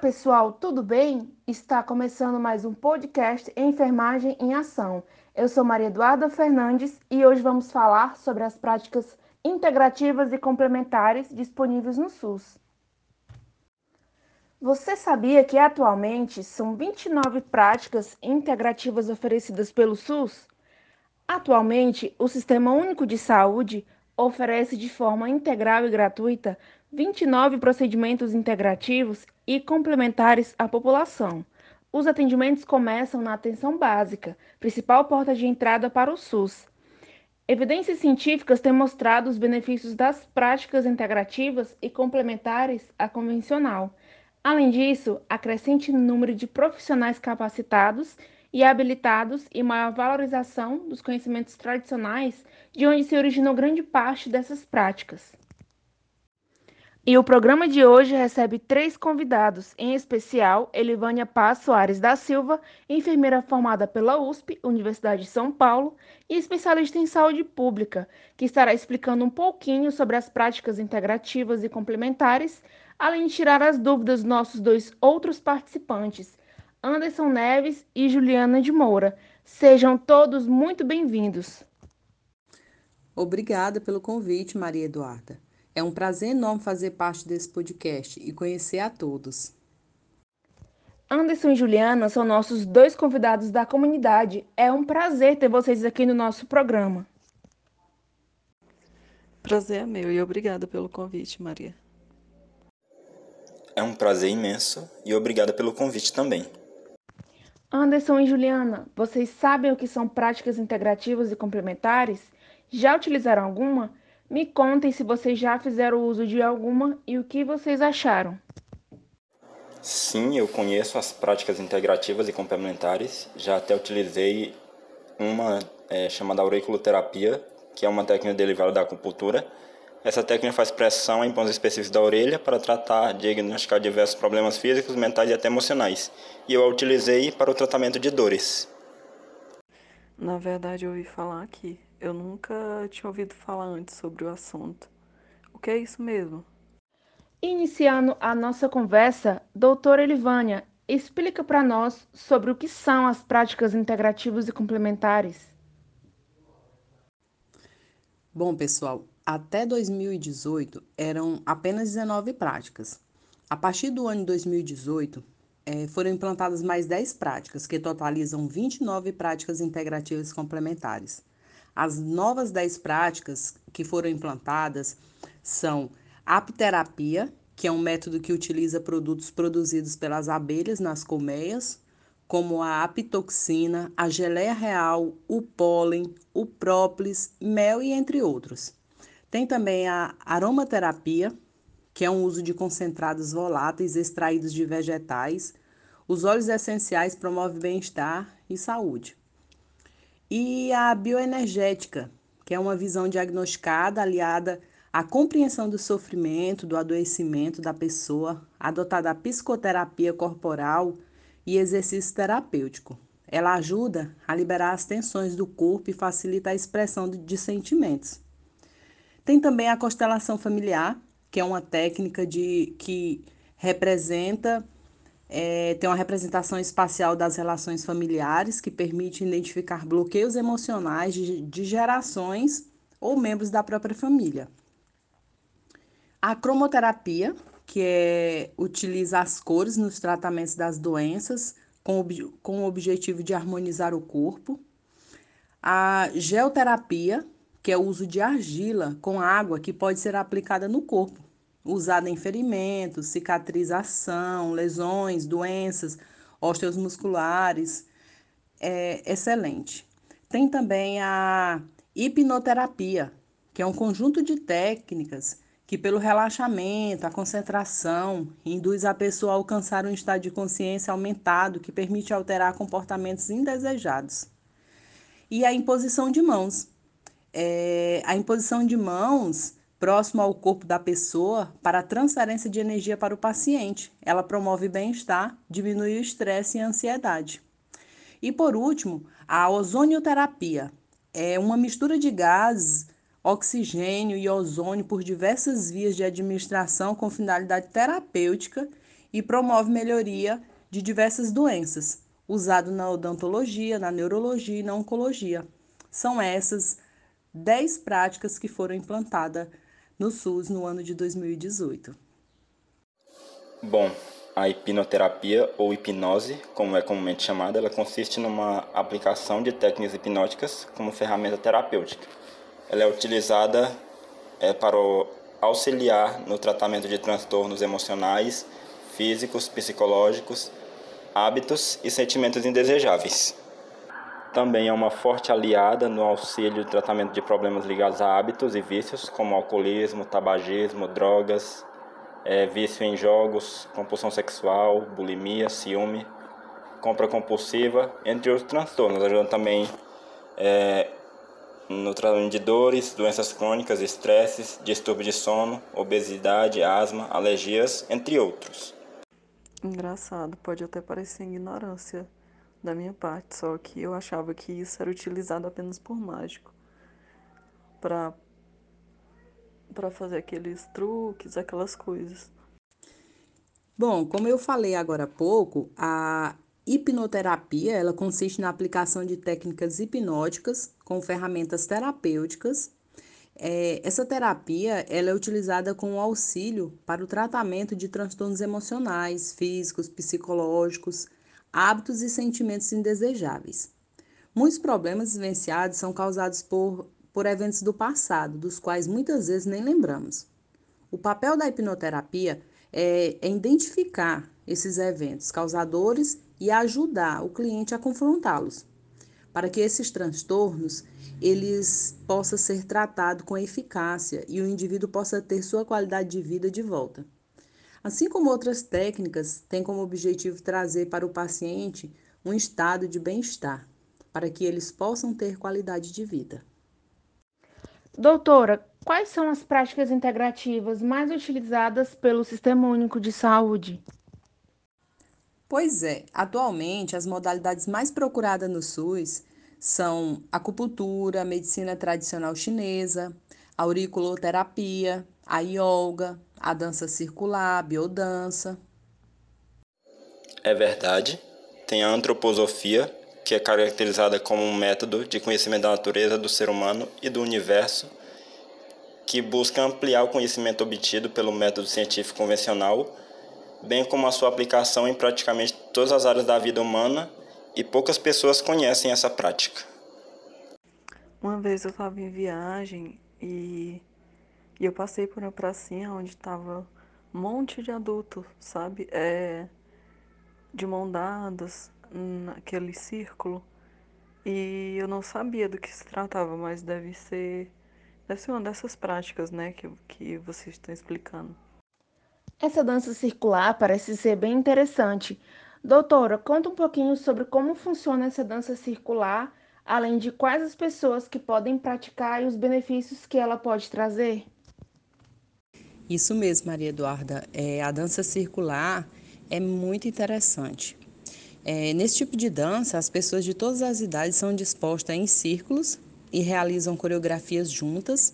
pessoal, tudo bem? Está começando mais um podcast Enfermagem em Ação. Eu sou Maria Eduarda Fernandes e hoje vamos falar sobre as práticas integrativas e complementares disponíveis no SUS. Você sabia que atualmente são 29 práticas integrativas oferecidas pelo SUS? Atualmente, o Sistema Único de Saúde oferece de forma integral e gratuita 29 procedimentos integrativos e complementares à população. Os atendimentos começam na atenção básica, principal porta de entrada para o SUS. Evidências científicas têm mostrado os benefícios das práticas integrativas e complementares à convencional. Além disso, a crescente número de profissionais capacitados e habilitados e maior valorização dos conhecimentos tradicionais, de onde se originou grande parte dessas práticas. E o programa de hoje recebe três convidados, em especial Elivânia Paz Soares da Silva, enfermeira formada pela USP, Universidade de São Paulo, e especialista em saúde pública, que estará explicando um pouquinho sobre as práticas integrativas e complementares, além de tirar as dúvidas dos nossos dois outros participantes, Anderson Neves e Juliana de Moura. Sejam todos muito bem-vindos. Obrigada pelo convite, Maria Eduarda. É um prazer enorme fazer parte desse podcast e conhecer a todos. Anderson e Juliana são nossos dois convidados da comunidade. É um prazer ter vocês aqui no nosso programa. Prazer é meu e obrigada pelo convite, Maria. É um prazer imenso e obrigada pelo convite também. Anderson e Juliana, vocês sabem o que são práticas integrativas e complementares? Já utilizaram alguma? Me contem se vocês já fizeram uso de alguma e o que vocês acharam. Sim, eu conheço as práticas integrativas e complementares. Já até utilizei uma é, chamada auriculoterapia, que é uma técnica derivada da acupuntura. Essa técnica faz pressão em pontos específicos da orelha para tratar, diagnosticar diversos problemas físicos, mentais e até emocionais. E eu a utilizei para o tratamento de dores. Na verdade, eu ouvi falar aqui eu nunca tinha ouvido falar antes sobre o assunto. O que é isso mesmo? Iniciando a nossa conversa, doutora Elivânia, explica para nós sobre o que são as práticas integrativas e complementares. Bom, pessoal, até 2018 eram apenas 19 práticas. A partir do ano de 2018, é, foram implantadas mais 10 práticas, que totalizam 29 práticas integrativas complementares. As novas 10 práticas que foram implantadas são apiterapia, que é um método que utiliza produtos produzidos pelas abelhas nas colmeias, como a apitoxina, a geleia real, o pólen, o própolis, mel e entre outros. Tem também a aromaterapia, que é um uso de concentrados voláteis extraídos de vegetais. Os óleos essenciais promovem bem-estar e saúde e a bioenergética, que é uma visão diagnosticada aliada à compreensão do sofrimento, do adoecimento da pessoa, adotada a psicoterapia corporal e exercício terapêutico. Ela ajuda a liberar as tensões do corpo e facilita a expressão de sentimentos. Tem também a constelação familiar, que é uma técnica de que representa é, tem uma representação espacial das relações familiares que permite identificar bloqueios emocionais de, de gerações ou membros da própria família. A cromoterapia, que é, utiliza as cores nos tratamentos das doenças com, com o objetivo de harmonizar o corpo. A geoterapia, que é o uso de argila com água que pode ser aplicada no corpo usada em ferimentos, cicatrização, lesões, doenças osteomusculares, é excelente. Tem também a hipnoterapia, que é um conjunto de técnicas que, pelo relaxamento, a concentração, induz a pessoa a alcançar um estado de consciência aumentado que permite alterar comportamentos indesejados. E a imposição de mãos. É, a imposição de mãos próximo ao corpo da pessoa para a transferência de energia para o paciente. Ela promove bem-estar, diminui o estresse e a ansiedade. E por último, a ozonioterapia é uma mistura de gases, oxigênio e ozônio por diversas vias de administração com finalidade terapêutica e promove melhoria de diversas doenças, usado na odontologia, na neurologia e na oncologia. São essas 10 práticas que foram implantadas no SUS no ano de 2018. Bom, a hipnoterapia ou hipnose, como é comumente chamada, ela consiste numa aplicação de técnicas hipnóticas como ferramenta terapêutica. Ela é utilizada é, para auxiliar no tratamento de transtornos emocionais, físicos, psicológicos, hábitos e sentimentos indesejáveis. Também é uma forte aliada no auxílio do tratamento de problemas ligados a hábitos e vícios, como alcoolismo, tabagismo, drogas, é, vício em jogos, compulsão sexual, bulimia, ciúme, compra compulsiva, entre outros transtornos, ajudando também é, no tratamento de dores, doenças crônicas, estresses, distúrbio de sono, obesidade, asma, alergias, entre outros. Engraçado, pode até parecer ignorância da minha parte, só que eu achava que isso era utilizado apenas por mágico para para fazer aqueles truques, aquelas coisas. Bom, como eu falei agora há pouco, a hipnoterapia, ela consiste na aplicação de técnicas hipnóticas com ferramentas terapêuticas. É, essa terapia ela é utilizada com auxílio para o tratamento de transtornos emocionais, físicos, psicológicos, hábitos e sentimentos indesejáveis. Muitos problemas vivenciados são causados por por eventos do passado, dos quais muitas vezes nem lembramos. O papel da hipnoterapia é, é identificar esses eventos causadores e ajudar o cliente a confrontá-los, para que esses transtornos eles possam ser tratados com eficácia e o indivíduo possa ter sua qualidade de vida de volta. Assim como outras técnicas, têm como objetivo trazer para o paciente um estado de bem-estar, para que eles possam ter qualidade de vida. Doutora, quais são as práticas integrativas mais utilizadas pelo Sistema Único de Saúde? Pois é, atualmente as modalidades mais procuradas no SUS são acupuntura, medicina tradicional chinesa, auriculoterapia, a yoga, a dança circular, a biodança. É verdade. Tem a antroposofia, que é caracterizada como um método de conhecimento da natureza do ser humano e do universo, que busca ampliar o conhecimento obtido pelo método científico convencional, bem como a sua aplicação em praticamente todas as áreas da vida humana, e poucas pessoas conhecem essa prática. Uma vez eu estava em viagem e, e eu passei por uma pracinha onde estava um monte de adultos, sabe? É, de mão dadas, naquele círculo e eu não sabia do que se tratava, mas deve ser deve ser uma dessas práticas, né, que, que vocês estão explicando. Essa dança circular parece ser bem interessante. Doutora, conta um pouquinho sobre como funciona essa dança circular, além de quais as pessoas que podem praticar e os benefícios que ela pode trazer. Isso mesmo, Maria Eduarda. É, a dança circular é muito interessante. É, nesse tipo de dança, as pessoas de todas as idades são dispostas em círculos e realizam coreografias juntas.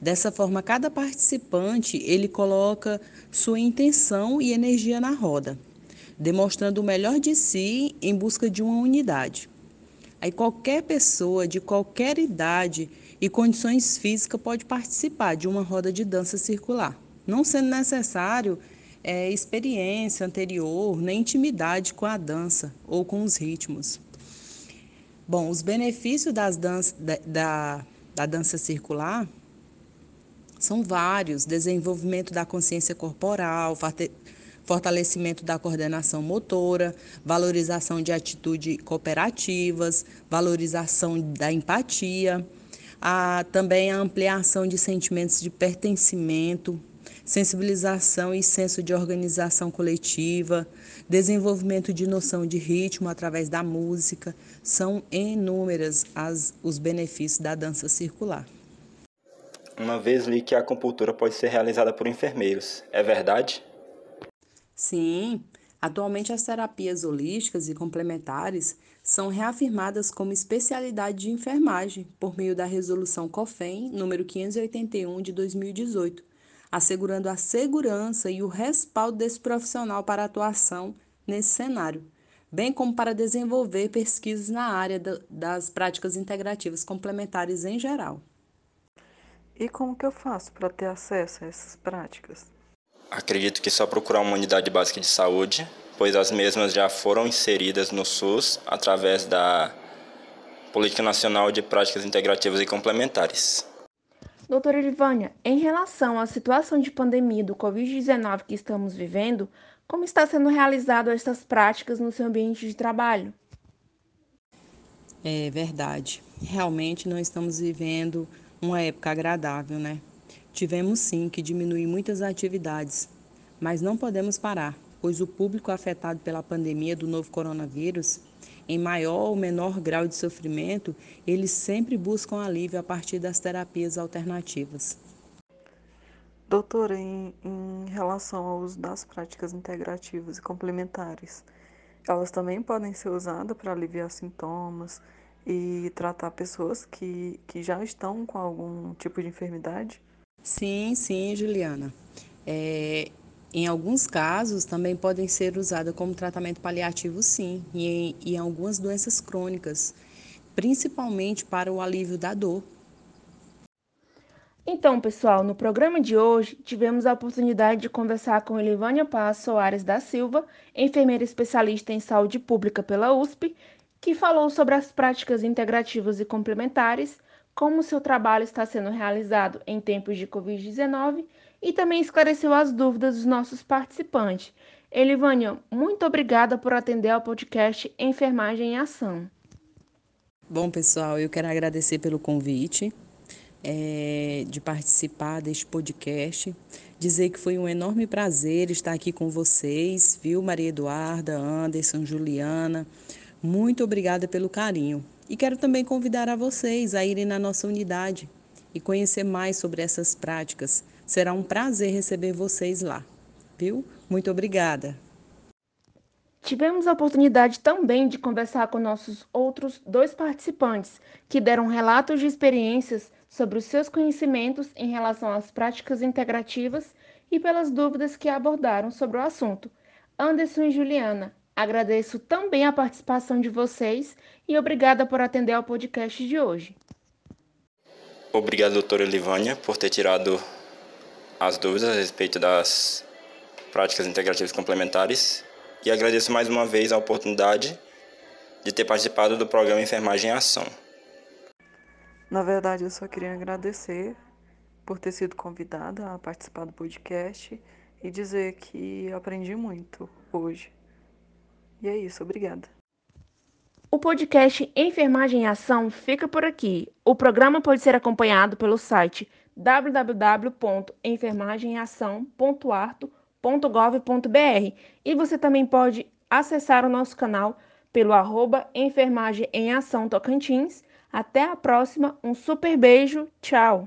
Dessa forma, cada participante ele coloca sua intenção e energia na roda, demonstrando o melhor de si em busca de uma unidade. Aí qualquer pessoa de qualquer idade e condições físicas pode participar de uma roda de dança circular, não sendo necessário é, experiência anterior, nem intimidade com a dança ou com os ritmos. Bom, os benefícios das dança, da, da, da dança circular são vários: desenvolvimento da consciência corporal, fortalecimento da coordenação motora, valorização de atitudes cooperativas, valorização da empatia, a, também a ampliação de sentimentos de pertencimento, sensibilização e senso de organização coletiva, desenvolvimento de noção de ritmo através da música, são inúmeras as, os benefícios da dança circular. Uma vez li que a acupuntura pode ser realizada por enfermeiros, é verdade? Sim, atualmente as terapias holísticas e complementares são reafirmadas como especialidade de enfermagem por meio da resolução COFEN número 581 de 2018 assegurando a segurança e o respaldo desse profissional para atuação nesse cenário, bem como para desenvolver pesquisas na área das práticas integrativas complementares em geral. E como que eu faço para ter acesso a essas práticas? Acredito que só procurar uma unidade básica de saúde, pois as mesmas já foram inseridas no SUS através da Política Nacional de Práticas Integrativas e Complementares. Doutora Elivânia, em relação à situação de pandemia do Covid-19 que estamos vivendo, como está sendo realizado estas práticas no seu ambiente de trabalho? É verdade. Realmente não estamos vivendo uma época agradável, né? Tivemos sim que diminuir muitas atividades, mas não podemos parar, pois o público afetado pela pandemia do novo coronavírus, em maior ou menor grau de sofrimento, eles sempre buscam alívio a partir das terapias alternativas. Doutora, em, em relação ao uso das práticas integrativas e complementares, elas também podem ser usadas para aliviar sintomas e tratar pessoas que, que já estão com algum tipo de enfermidade? Sim, sim, Juliana. É, em alguns casos, também podem ser usadas como tratamento paliativo, sim, e em, e em algumas doenças crônicas, principalmente para o alívio da dor. Então, pessoal, no programa de hoje tivemos a oportunidade de conversar com Elivânia Paz Soares da Silva, enfermeira especialista em saúde pública pela USP, que falou sobre as práticas integrativas e complementares como seu trabalho está sendo realizado em tempos de Covid-19 e também esclareceu as dúvidas dos nossos participantes. Elivânia, muito obrigada por atender ao podcast Enfermagem em Ação. Bom, pessoal, eu quero agradecer pelo convite é, de participar deste podcast. Dizer que foi um enorme prazer estar aqui com vocês, viu, Maria Eduarda, Anderson, Juliana. Muito obrigada pelo carinho. E quero também convidar a vocês a irem na nossa unidade e conhecer mais sobre essas práticas. Será um prazer receber vocês lá. Viu? Muito obrigada. Tivemos a oportunidade também de conversar com nossos outros dois participantes, que deram relatos de experiências sobre os seus conhecimentos em relação às práticas integrativas e pelas dúvidas que abordaram sobre o assunto. Anderson e Juliana, Agradeço também a participação de vocês e obrigada por atender ao podcast de hoje. Obrigado, doutora Livânia, por ter tirado as dúvidas a respeito das práticas integrativas complementares e agradeço mais uma vez a oportunidade de ter participado do programa Enfermagem em Ação. Na verdade, eu só queria agradecer por ter sido convidada a participar do podcast e dizer que aprendi muito hoje. E é isso, obrigada. O podcast Enfermagem em Ação fica por aqui. O programa pode ser acompanhado pelo site www.enfermagemeação.arto.gov.br e você também pode acessar o nosso canal pelo arroba Enfermagem em Ação Tocantins. Até a próxima, um super beijo, tchau!